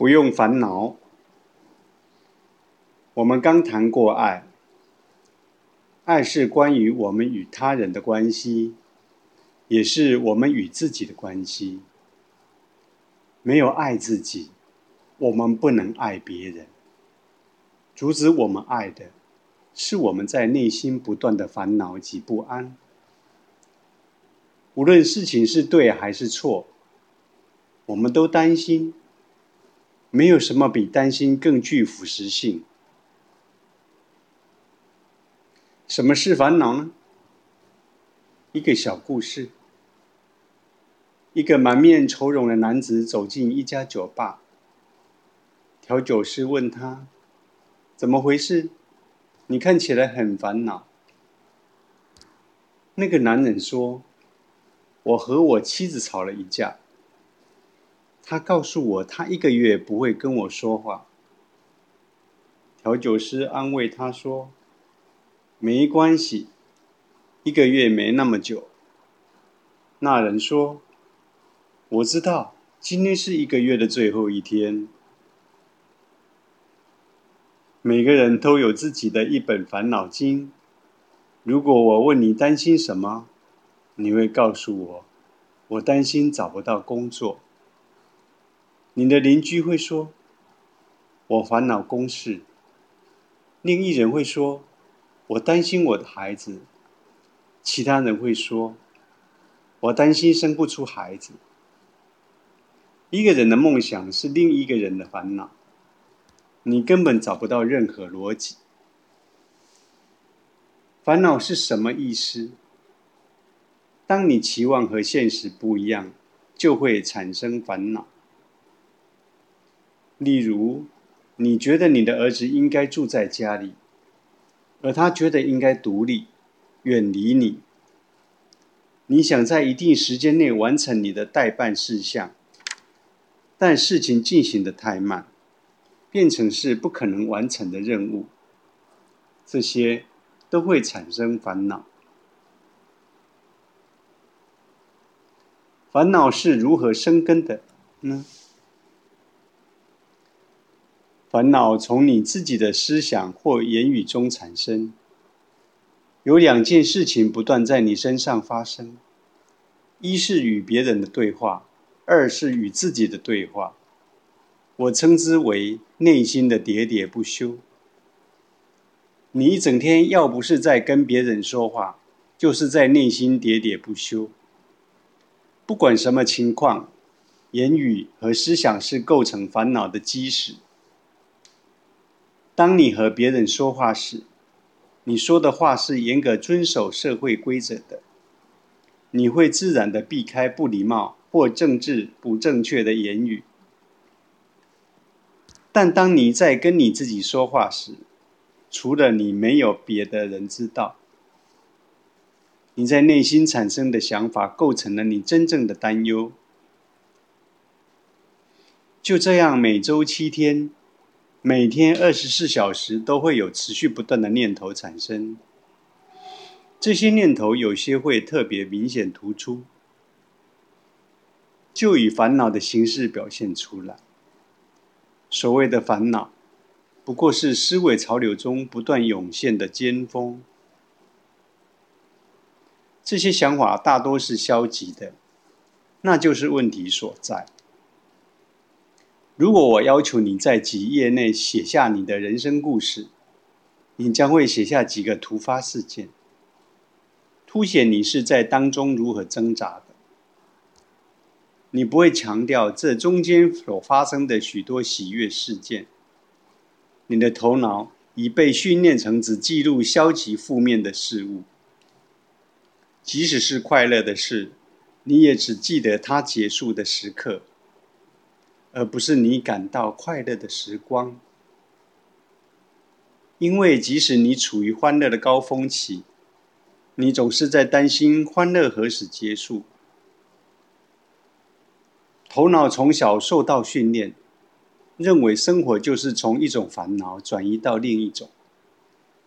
不用烦恼。我们刚谈过爱，爱是关于我们与他人的关系，也是我们与自己的关系。没有爱自己，我们不能爱别人。阻止我们爱的，是我们在内心不断的烦恼及不安。无论事情是对还是错，我们都担心。没有什么比担心更具腐蚀性。什么是烦恼呢？一个小故事：一个满面愁容的男子走进一家酒吧，调酒师问他：“怎么回事？你看起来很烦恼。”那个男人说：“我和我妻子吵了一架。”他告诉我，他一个月不会跟我说话。调酒师安慰他说：“没关系，一个月没那么久。”那人说：“我知道，今天是一个月的最后一天。”每个人都有自己的一本烦恼经。如果我问你担心什么，你会告诉我：“我担心找不到工作。”你的邻居会说：“我烦恼公事。”另一人会说：“我担心我的孩子。”其他人会说：“我担心生不出孩子。”一个人的梦想是另一个人的烦恼，你根本找不到任何逻辑。烦恼是什么意思？当你期望和现实不一样，就会产生烦恼。例如，你觉得你的儿子应该住在家里，而他觉得应该独立，远离你。你想在一定时间内完成你的代办事项，但事情进行的太慢，变成是不可能完成的任务。这些都会产生烦恼。烦恼是如何生根的呢？烦恼从你自己的思想或言语中产生。有两件事情不断在你身上发生：一是与别人的对话，二是与自己的对话。我称之为内心的喋喋不休。你一整天要不是在跟别人说话，就是在内心喋喋不休。不管什么情况，言语和思想是构成烦恼的基石。当你和别人说话时，你说的话是严格遵守社会规则的，你会自然的避开不礼貌或政治不正确的言语。但当你在跟你自己说话时，除了你，没有别的人知道。你在内心产生的想法构成了你真正的担忧。就这样，每周七天。每天二十四小时都会有持续不断的念头产生，这些念头有些会特别明显突出，就以烦恼的形式表现出来。所谓的烦恼，不过是思维潮流中不断涌现的尖峰。这些想法大多是消极的，那就是问题所在。如果我要求你在几页内写下你的人生故事，你将会写下几个突发事件，凸显你是在当中如何挣扎的。你不会强调这中间所发生的许多喜悦事件。你的头脑已被训练成只记录消极负面的事物，即使是快乐的事，你也只记得它结束的时刻。而不是你感到快乐的时光，因为即使你处于欢乐的高峰期，你总是在担心欢乐何时结束。头脑从小受到训练，认为生活就是从一种烦恼转移到另一种，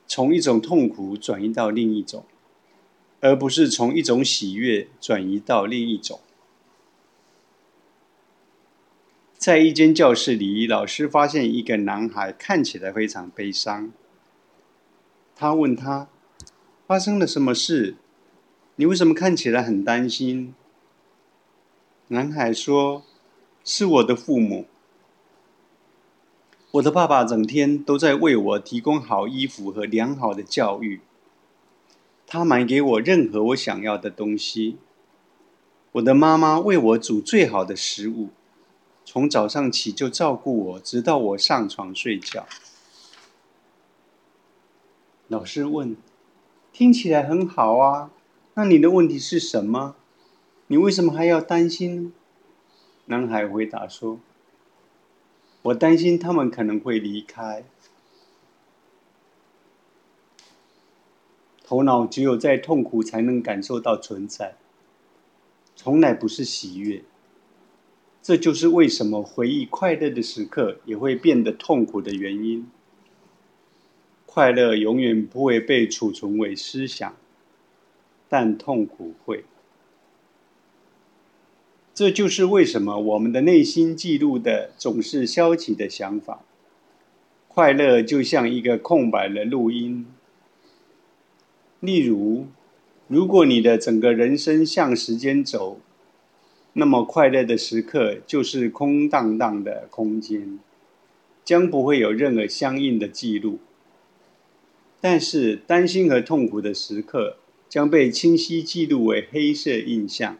从一种痛苦转移到另一种，而不是从一种喜悦转移到另一种。在一间教室里，老师发现一个男孩看起来非常悲伤。他问他：“发生了什么事？你为什么看起来很担心？”男孩说：“是我的父母。我的爸爸整天都在为我提供好衣服和良好的教育。他买给我任何我想要的东西。我的妈妈为我煮最好的食物。”从早上起就照顾我，直到我上床睡觉。老师问：“听起来很好啊，那你的问题是什么？你为什么还要担心？”男孩回答说：“我担心他们可能会离开。头脑只有在痛苦才能感受到存在，从来不是喜悦。”这就是为什么回忆快乐的时刻也会变得痛苦的原因。快乐永远不会被储存为思想，但痛苦会。这就是为什么我们的内心记录的总是消极的想法。快乐就像一个空白的录音。例如，如果你的整个人生向时间走。那么快乐的时刻就是空荡荡的空间，将不会有任何相应的记录。但是担心和痛苦的时刻将被清晰记录为黑色印象，